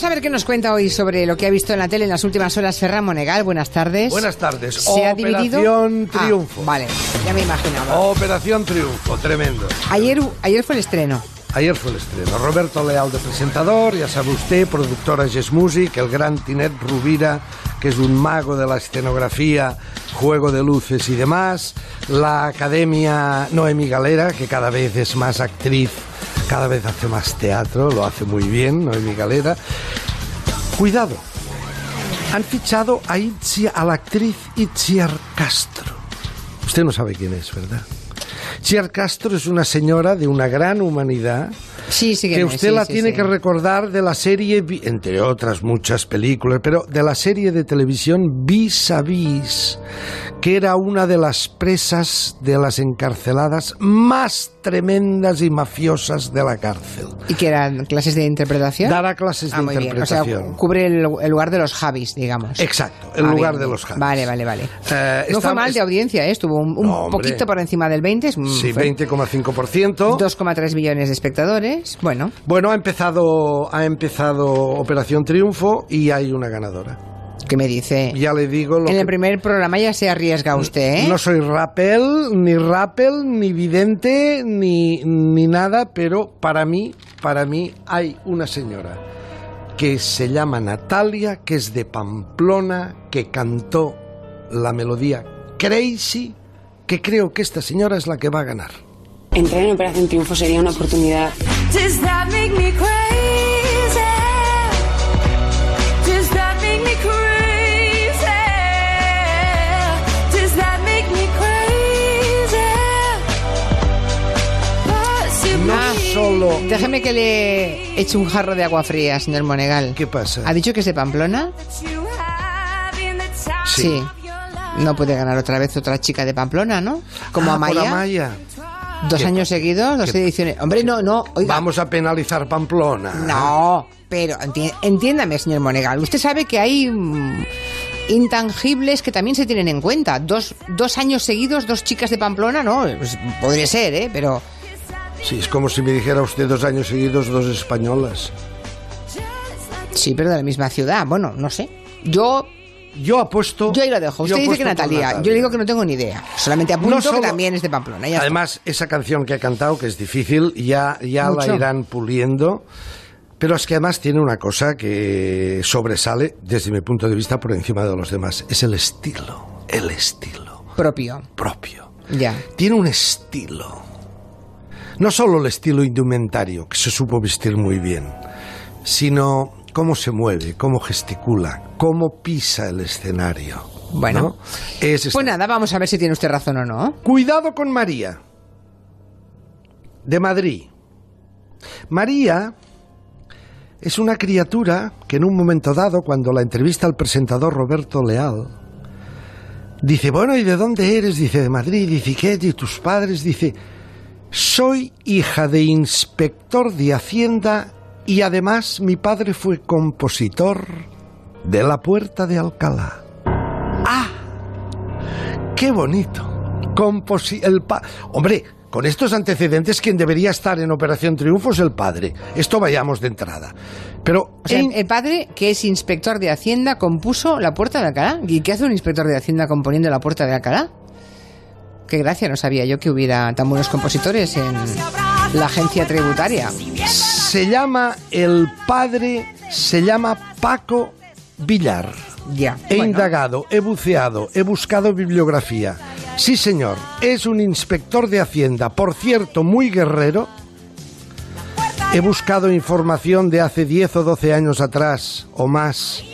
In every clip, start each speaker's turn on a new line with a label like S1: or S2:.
S1: Vamos a ver qué nos cuenta hoy sobre lo que ha visto en la tele en las últimas horas Ferran Monegal. Buenas tardes.
S2: Buenas tardes.
S1: ¿Se ha dividido?
S2: Operación
S1: Ah,
S2: Triunfo.
S1: vale, ya me imaginaba.
S2: Operación Triunfo, tremendo.
S1: Ayer, ayer fue el estreno.
S2: Ayer fue el estreno. Roberto Leal de presentador, ya sabe usted, productora Jazz Music, el gran Tinet Rubira, que es un mago de la escenografía, juego de luces y demás. La Academia Noemi Galera, que cada vez es más actriz, cada vez hace más teatro, lo hace muy bien, Noemi Galera. Cuidado, han fichado a, Itziar- a la actriz Itziar Castro. Usted no sabe quién es, ¿verdad? Itziar Castro es una señora de una gran humanidad
S1: Sí, sí
S2: que
S1: no,
S2: usted
S1: sí,
S2: la tiene que recordar de la serie, entre otras muchas películas, pero de la serie de televisión Vis a Vis, que era una de las presas de las encarceladas más tremendas y mafiosas de la cárcel.
S1: ¿Y que eran clases de interpretación?
S2: Dará clases de
S1: Ah, muy bien. O sea,
S2: interpretación.
S1: cubre el, el lugar de los Javis, digamos.
S2: Exacto, el
S1: Ah,
S2: lugar
S1: bien,
S2: de los Javis.
S1: Vale, vale, vale.
S2: Eh,
S1: no
S2: está-
S1: fue mal
S2: es-
S1: de audiencia, ¿eh? estuvo un, un
S2: No, hombre.
S1: poquito por encima del 20. es-
S2: Sí,
S1: fue
S2: 20,5%.
S1: 2,3 millones de espectadores. Bueno,
S2: Bueno, ha empezado, ha empezado Operación Triunfo y hay una ganadora.
S1: ¿Qué me dice?
S2: Ya le digo lo
S1: en
S2: que
S1: el primer programa ya se arriesga usted, ¿eh?
S2: No soy rappel, ni rappel, ni vidente, ni, ni nada, pero para mí, para mí hay una señora que se llama Natalia, que es de Pamplona, que cantó la melodía Crazy, que creo que esta señora es la que va a ganar.
S3: Entrar en Operación Triunfo sería una oportunidad.
S2: Solo...
S1: Déjeme que le eche un jarro de agua fría, señor Monegal.
S2: ¿Qué pasa?
S1: ¿Ha dicho que es de Pamplona? Sí. No puede ganar otra vez otra chica de Pamplona, ¿no? Como
S2: Ah,
S1: Amaya.
S2: Amaya.
S1: Dos
S2: ¿Qué
S1: años seguidos, dos
S2: ¿Qué-
S1: ediciones. Hombre, no, no. Oiga,
S2: Vamos a penalizar Pamplona.
S1: No, pero enti- entiéndame, señor Monegal. Usted sabe que hay mm, intangibles que también se tienen en cuenta. Dos, dos años seguidos, dos chicas de Pamplona, no, pues, podría ser, ¿eh? Pero
S2: Sí, es como si me dijera usted dos años seguidos dos españolas.
S1: sí, pero de la misma ciudad. Bueno, no sé. Yo,
S2: Yo apuesto.
S1: yo ahí lo dejo. Usted dice que Natalia. Yo le digo que no tengo ni idea. Solamente apunto
S2: No solo-
S1: que también es de Pamplona. ya está.
S2: Además, esa canción que ha cantado, que es difícil, ya, ya la irán puliendo. Pero es que además tiene una cosa que sobresale, desde mi punto de vista, por encima de los demás. Es el estilo. El estilo
S1: propio.
S2: propio.
S1: Ya.
S2: Tiene un estilo. No solo el estilo indumentario, que se supo vestir muy bien, sino cómo se mueve, cómo gesticula, cómo pisa el escenario.
S1: Bueno.
S2: ¿no? Es
S1: Pues nada, vamos a ver si tiene usted razón o no.
S2: Cuidado con María, de Madrid. María es una criatura que en un momento dado, cuando la entrevista al presentador Roberto Leal, dice, bueno, ¿y de dónde eres? Dice, de Madrid. Dice, ¿qué? ¿Y tus padres? Dice, soy hija de inspector de Hacienda y además mi padre fue compositor de La Puerta de Alcalá. ¡Ah! ¡Qué bonito! Composi el pa Hombre, con estos antecedentes, quien debería estar en Operación Triunfo es el padre. Esto vayamos de entrada. Pero
S1: O sea,
S2: en-
S1: el padre, que es inspector de Hacienda, compuso La Puerta de Alcalá. ¿Y qué hace un inspector de Hacienda componiendo La Puerta de Alcalá? Qué gracia, no sabía yo que hubiera tan buenos compositores en la agencia tributaria.
S2: se llama el padre, se llama Paco Villar.
S1: Ya.
S2: He
S1: bueno.
S2: indagado, he buceado, he buscado bibliografía. Sí, señor, es un inspector de Hacienda, por cierto, muy guerrero. He buscado información de hace 10 o 12 años atrás o más,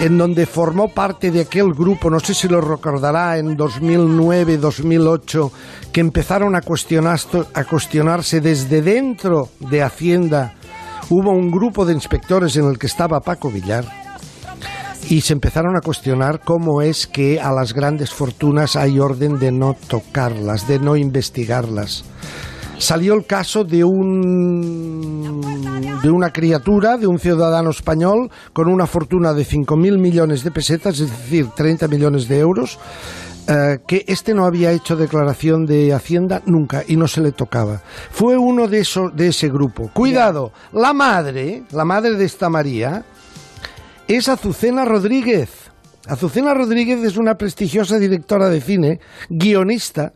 S2: en donde formó parte de aquel grupo, no sé si lo recordará, en 2009, 2008, que empezaron a, a cuestionarse desde dentro de Hacienda. Hubo un grupo de inspectores en el que estaba Paco Villar y se empezaron a cuestionar cómo es que a las grandes fortunas hay orden de no tocarlas, de no investigarlas. Salió el caso de un de una criatura, de un ciudadano español con una fortuna de 5.000 millones de pesetas, es decir, 30 millones de euros, eh, que este no había hecho declaración de Hacienda nunca y no se le tocaba. Fue uno de, esos, de ese grupo. Cuidado, la madre, la madre de esta María, es Azucena Rodríguez. Azucena Rodríguez es una prestigiosa directora de cine, guionista,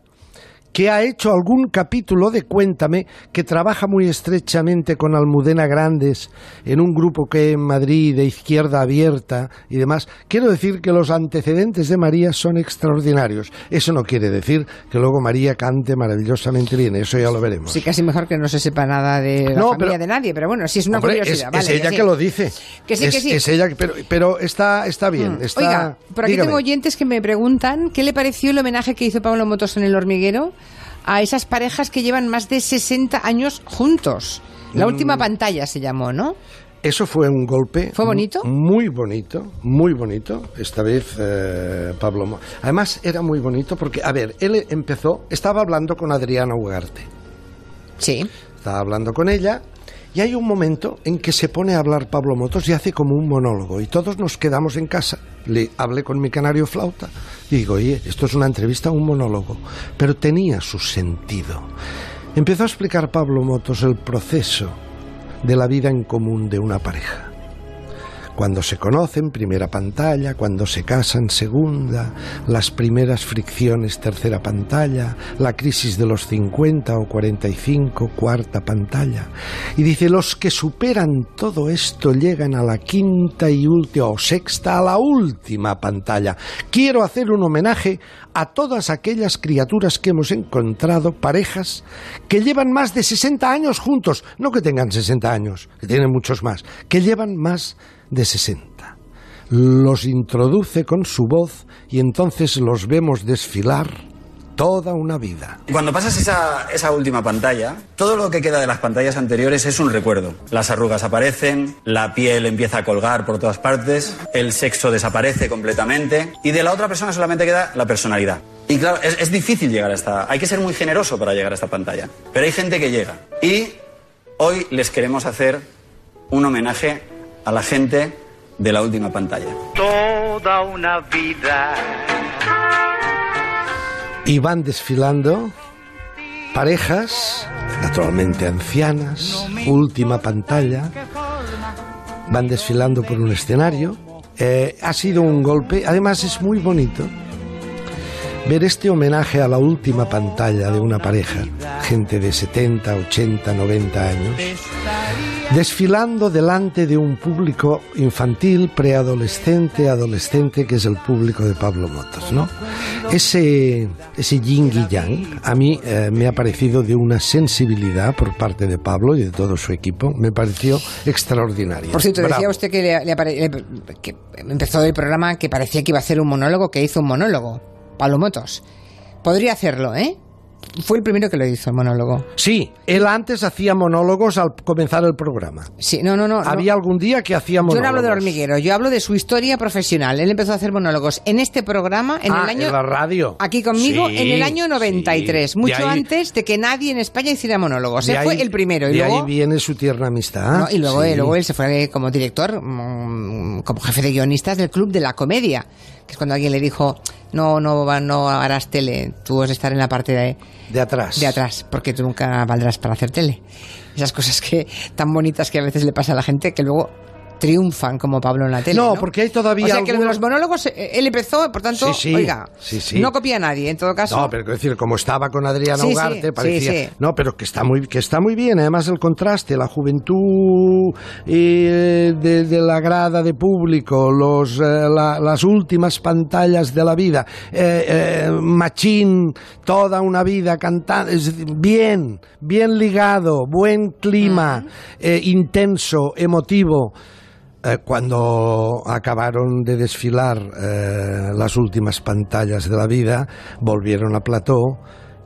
S2: que ha hecho algún capítulo de Cuéntame, que trabaja muy estrechamente con Almudena Grandes en un grupo que en Madrid de izquierda abierta y demás. Quiero decir que los antecedentes de María son extraordinarios. Eso no quiere decir que luego María cante maravillosamente bien, eso ya lo veremos.
S1: Sí, casi mejor que no se sepa nada de la
S2: No,
S1: familia
S2: pero-
S1: de nadie, pero bueno, sí es una
S2: Hombre,
S1: curiosidad.
S2: es, es
S1: vale,
S2: ella
S1: sí.
S2: que lo dice.
S1: Que sí,
S2: es,
S1: que sí.
S2: es ella, que- pero, pero está, está bien. Está,
S1: Mm. Oiga, por aquí
S2: dígame.
S1: tengo oyentes que me preguntan qué le pareció el homenaje que hizo Pablo Motos en El Hormiguero a esas parejas que llevan más de 60 años juntos. La
S2: Mm.
S1: última pantalla se llamó, ¿no?
S2: Eso fue un golpe.
S1: ¿Fue bonito?
S2: mu- Muy bonito, muy bonito. Esta vez eh, Pablo. Mo- Además, era muy bonito porque, a ver, él empezó, estaba hablando con Adriana Ugarte.
S1: Sí.
S2: Estaba hablando con ella y hay un momento en que se pone a hablar Pablo Motos y hace como un monólogo y todos nos quedamos en casa. Le hablé con mi canario flauta y digo, oye, esto es una entrevista, un monólogo, pero tenía su sentido. Empezó a explicar Pablo Motos el proceso de la vida en común de una pareja. Cuando se conocen, primera pantalla, cuando se casan, segunda, las primeras fricciones, tercera pantalla, la crisis de los 50 o 45, cuarta pantalla. Y dice, los que superan todo esto llegan a la quinta y última, o sexta, a la última pantalla. Quiero hacer un homenaje a todas aquellas criaturas que hemos encontrado, parejas, que llevan más de 60 años juntos, no que tengan 60 años, que tienen muchos más, que llevan más de 60. Los introduce con su voz y entonces los vemos desfilar toda una vida.
S4: Cuando pasas esa, esa última pantalla, todo lo que queda de las pantallas anteriores es un recuerdo. Las arrugas aparecen, la piel empieza a colgar por todas partes, el sexo desaparece completamente y de la otra persona solamente queda la personalidad. Y claro, es, difícil llegar a esta... Hay que ser muy generoso para llegar a esta pantalla. Pero hay gente que llega. Y hoy les queremos hacer un homenaje a la gente de la última pantalla.
S5: toda una vida.
S2: Y van desfilando parejas, naturalmente ancianas, última pantalla, van desfilando por un escenario. Eh, ha sido un golpe, además es muy bonito ver este homenaje a la última pantalla de una pareja, gente de 70, 80, 90 años, desfilando delante de un público infantil, preadolescente, adolescente, que es el público de Pablo Motos, ¿no? Ese, ese yin y yang a mí eh, me ha parecido de una sensibilidad por parte de Pablo y de todo su equipo, me pareció extraordinario.
S1: Por cierto, decía
S2: Bravo.
S1: usted que, le- que empezó el programa que parecía que iba a hacer un monólogo, que hizo un monólogo. Pablo Motos. Podría hacerlo, ¿eh? Fue el primero que lo hizo, el monólogo.
S2: Sí, él antes hacía monólogos al comenzar el programa.
S1: Sí, no, no, no. no.
S2: Había algún día que hacía
S1: Yo
S2: monólogos.
S1: no hablo del hormiguero, yo hablo de su historia profesional. Él empezó a hacer monólogos en este programa, en
S2: Ah,
S1: el año.
S2: en la radio.
S1: Aquí conmigo,
S2: Sí,
S1: en el año 93,
S2: sí. De
S1: mucho
S2: ahí-
S1: antes de que nadie en España hiciera monólogos. Él fue
S2: ahí-
S1: el primero. Y
S2: de
S1: luego,
S2: ahí viene su tierna amistad.
S1: No, y luego,
S2: Sí.
S1: luego él se fue como director, mm, como jefe de guionistas del Club de la Comedia, que es cuando alguien le dijo, no, no, no harás tele, tú vas a estar en la parte de,
S2: De atrás.
S1: de atrás, porque tú nunca valdrás para hacer tele. Esas cosas que tan bonitas que a veces le pasa a la gente que luego triunfan como Pablo en la tele.
S2: No,
S1: No,
S2: porque hay todavía
S1: O sea que
S2: algunos-
S1: los monólogos, eh, él empezó, por tanto,
S2: Sí, sí,
S1: oiga,
S2: sí,
S1: no copia a nadie, en todo caso.
S2: No, pero quiero decir, como estaba con Adriana Ugarte, parecía. No, pero que está muy, que está muy bien. Además, el contraste, la juventud eh, de, de la grada de público, los, eh, la- las últimas pantallas de la vida, eh, eh, Machín, toda una vida cantando, es bien, bien ligado, buen clima, eh, intenso, emotivo. Eh, cuando acabaron de desfilar eh, las últimas pantallas de la vida, volvieron a Plató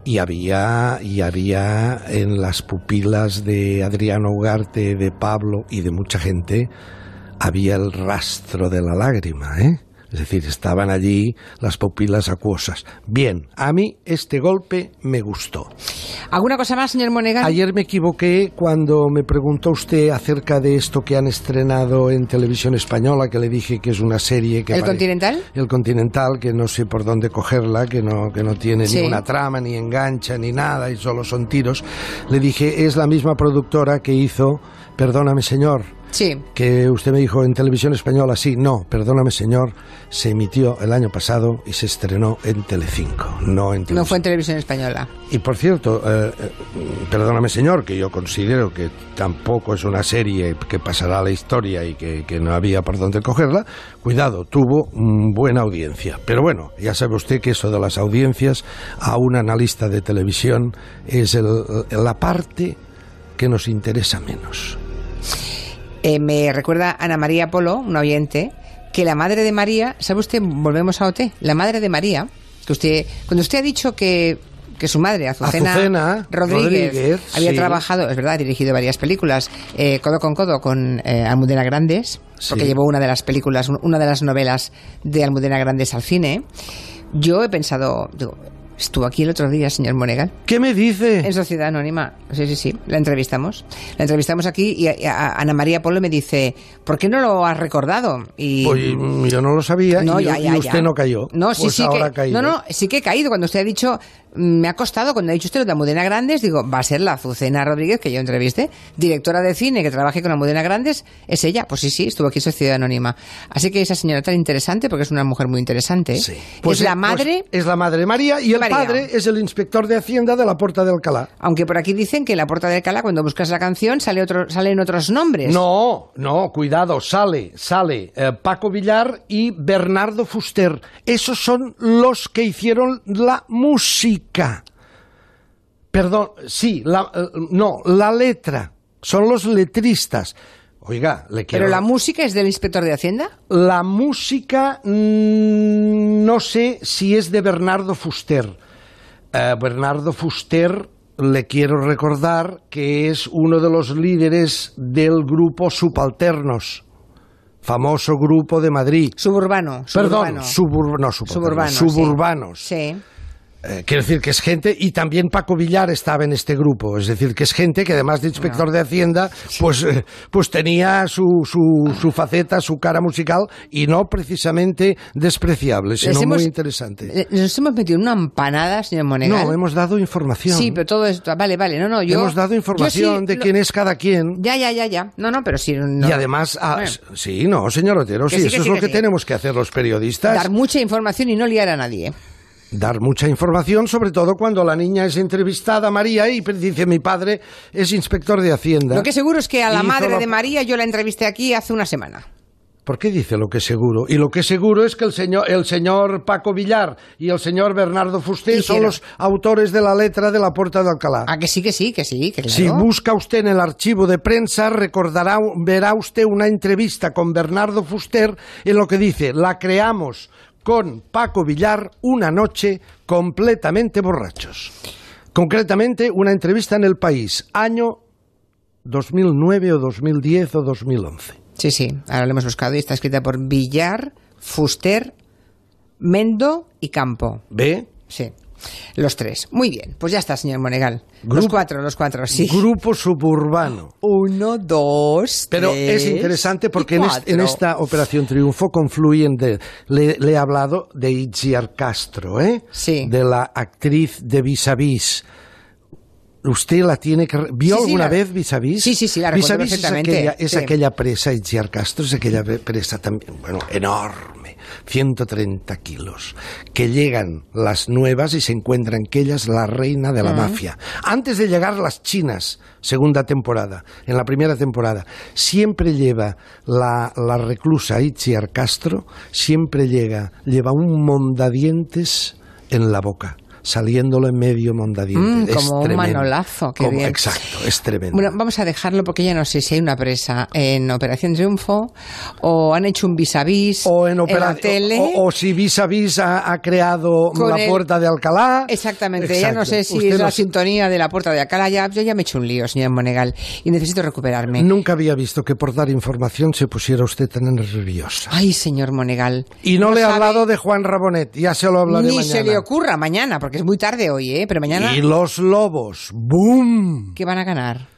S2: y había, y había en las pupilas de Adriano Ugarte, de Pablo y de mucha gente, había el rastro de la lágrima, ¿eh? Es decir, estaban allí las pupilas acuosas. Bien, a mí este golpe me gustó.
S1: ¿Alguna cosa más, señor Monegal?
S2: Ayer me equivoqué cuando me preguntó usted acerca de esto que han estrenado en televisión española, que le dije que es una serie que...
S1: ¿El Continental?
S2: El Continental, que no sé por dónde cogerla, que no, que no tiene
S1: Sí.
S2: ninguna trama, ni engancha, ni nada, y solo son tiros. Le dije, es la misma productora que hizo, perdóname señor,
S1: Sí.
S2: que usted me dijo en televisión española, sí, no, perdóname señor, se emitió el año pasado y se estrenó en Telecinco, no en
S1: No
S2: televisión.
S1: fue en televisión española.
S2: Y por cierto, eh, eh, perdóname señor, que yo considero que tampoco es una serie que pasará a la historia y que, que no había por dónde cogerla, cuidado, tuvo mm, buena audiencia. Pero bueno, ya sabe usted que eso de las audiencias a un analista de televisión es el- la parte que nos interesa menos.
S1: Eh, me recuerda Ana María Polo, una oyente, que la madre de María, ¿sabe usted? Volvemos a OT. La madre de María, que usted, cuando usted ha dicho que, que su madre, Azucena,
S2: Azucena
S1: Rodríguez,
S2: Rodríguez,
S1: había
S2: sí.
S1: trabajado, es verdad, ha dirigido varias películas, eh, codo con codo con eh, Almudena Grandes, porque
S2: Sí.
S1: llevó una de las películas, un- una de las novelas de Almudena Grandes al cine. Yo he pensado, digo, estuvo aquí el otro día, señor Monegal.
S2: ¿Qué me dice?
S1: En Sociedad Anónima, sí, sí, sí, la entrevistamos. La entrevistamos aquí y a- Ana María Polo me dice, ¿por qué no lo has recordado? Y
S2: Pues yo no lo sabía
S1: no,
S2: y,
S1: ya,
S2: y
S1: ya,
S2: usted
S1: ya.
S2: no cayó.
S1: No, sí,
S2: Pues
S1: sí
S2: ahora ha
S1: que,
S2: caído.
S1: no, no, sí que he caído. Cuando usted ha dicho, me ha costado, cuando ha dicho usted lo de Almudena Grandes, digo, va a ser la Azucena Rodríguez, que yo entrevisté, directora de cine que trabaje con Almudena Grandes, es ella. Pues sí, sí, estuvo aquí en Sociedad Anónima. Así que esa señora tan interesante, porque es una mujer muy interesante,
S2: Sí. Pues
S1: es la
S2: eh,
S1: madre...
S2: pues es la madre María y el
S1: María.
S2: padre es el inspector de Hacienda de la Puerta de Alcalá.
S1: Aunque por aquí dicen que en la Puerta de Alcalá, cuando buscas la canción, sale otro, salen otros nombres.
S2: No, no, cuidado, sale, sale eh, Paco Villar y Bernardo Fuster. Esos son los que hicieron la música. Perdón, sí, la, eh, no, la letra. Son los letristas. Oiga, le quiero...
S1: Pero la música es del inspector de Hacienda.
S2: La música mm, no sé si es de Bernardo Fuster. Eh, Bernardo Fuster le quiero recordar que es uno de los líderes del grupo Subalternos, famoso grupo de Madrid.
S1: Suburbano.
S2: Perdón,
S1: suburbano.
S2: subur- no, subalternos,
S1: Suburbano, sí.
S2: suburbanos.
S1: Sí.
S2: Eh, quiero decir que es gente, y también Paco Villar estaba en este grupo, es decir, que es gente que además de inspector de Hacienda, pues, eh, pues tenía su, su, su faceta, su cara musical, y no precisamente despreciable, sino
S1: hemos-
S2: muy interesante.
S1: Nos hemos metido en una empanada, señor Monegal.
S2: No, hemos dado información.
S1: Sí, pero todo esto. Vale, vale. No, no, yo.
S2: hemos dado información
S1: sí
S2: de
S1: lo-
S2: quién es cada quien.
S1: Ya, ya, ya, ya. No, no, pero sí. no.
S2: Y además, ah,
S1: Bueno,
S2: sí, no, señor Otero, sí,
S1: sí,
S2: eso es lo
S1: que
S2: tenemos que hacer los periodistas.
S1: dar mucha información y no liar a nadie.
S2: Dar mucha información, sobre todo cuando la niña es entrevistada, María, y dice mi padre es inspector de Hacienda.
S1: Lo que seguro es que a la madre
S2: la-
S1: de María yo la entrevisté aquí hace una semana.
S2: ¿Por qué dice lo que seguro? Y lo que seguro es que el señor, el señor Paco Villar y el señor Bernardo Fuster son los autores de la letra de la Puerta de Alcalá.
S1: Ah, que sí, que sí, que sí, que claro.
S2: Si busca usted en el archivo de prensa, recordará, verá usted una entrevista con Bernardo Fuster en lo que dice, la creamos con Paco Villar una noche completamente borrachos. Concretamente, una entrevista en El País, año 2009 o 2010 o 2011.
S1: Sí, sí, ahora lo hemos buscado y está escrita por Villar, Fuster, Mendo y Campo.
S2: ¿Ve?
S1: Sí, los tres. Muy bien, pues ya está, señor Monegal. Los cuatro, los cuatro, sí.
S2: Grupo suburbano.
S1: Uno, dos,
S2: Pero
S1: tres
S2: es interesante porque en, est-
S1: cuatro.
S2: en esta Operación Triunfo confluyen de... Le, le he hablado de Itziar Castro, ¿eh?
S1: Sí.
S2: De la actriz de Vis a Vis. ¿Usted la tiene que... ¿Vio
S1: Sí, sí,
S2: alguna
S1: la-
S2: vez Vis a Vis?
S1: Sí, sí, sí, la
S2: Vis a Vis es aquella, es
S1: sí.
S2: aquella presa, Itziar Castro es aquella pre- presa también, bueno, enorme, 130 kilos, que llegan las nuevas y se encuentran que ella es la reina de la mafia. Antes de llegar las chinas, segunda temporada, en la primera temporada, siempre lleva la, la reclusa Itziar Castro, siempre llega, lleva un mondadientes en la boca. Saliéndolo en medio mondadientes.
S1: Mm, como un
S2: tremendo.
S1: manolazo, qué
S2: Como-
S1: bien.
S2: Exacto, es tremendo.
S1: Bueno, vamos a dejarlo porque ya no sé si hay una presa en Operación Triunfo o han hecho un vis a vis
S2: o en,
S1: la
S2: opera-
S1: tele.
S2: o, o si vis a vis ha, ha creado
S1: Con
S2: la
S1: el-
S2: puerta de Alcalá.
S1: Exactamente, ya
S2: Exacto.
S1: no sé si
S2: Usted
S1: es la
S2: no-
S1: sintonía de la puerta de Alcalá. Ya, yo ya me he hecho un lío, señor Monegal, y necesito recuperarme.
S2: Nunca había visto que por dar información se pusiera usted tan nerviosa.
S1: Ay, señor Monegal.
S2: Y no, le he
S1: sabe
S2: hablado de Juan Rabonet, ya se lo hablaré
S1: Ni
S2: mañana.
S1: se le ocurra mañana, porque es muy tarde hoy, ¿eh? Pero mañana,
S2: Y los lobos, ¡boom!
S1: ¿qué van a ganar?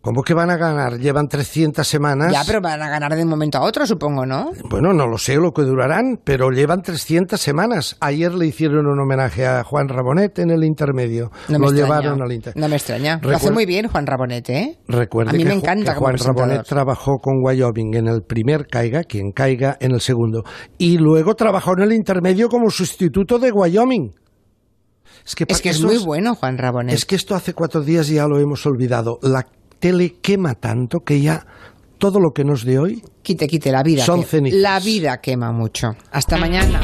S2: ¿Cómo que van a ganar? Llevan 300 semanas.
S1: Ya, pero van a ganar de un momento a otro, supongo, ¿no?
S2: Bueno, no lo sé lo que durarán, pero llevan 300 semanas. Ayer le hicieron un homenaje a Juan Rabonet en el intermedio.
S1: No me
S2: lo
S1: extraña.
S2: llevaron al intermedio.
S1: No me extraña. Lo hace muy bien Juan Rabonete, ¿eh?
S2: Recuerde
S1: a mí me encanta
S2: que Juan. Rabonet trabajó con Wyoming en el primer caiga, quien caiga en el segundo. Y luego trabajó en el intermedio como sustituto de Wyoming. Es que,
S1: Es que muy bueno Juan Rabonet.
S2: Es que esto hace cuatro días ya lo hemos olvidado. La tele quema tanto que ya todo lo que nos de hoy
S1: Quite, quite, la vida.
S2: Son
S1: que-. La vida quema mucho. Hasta mañana.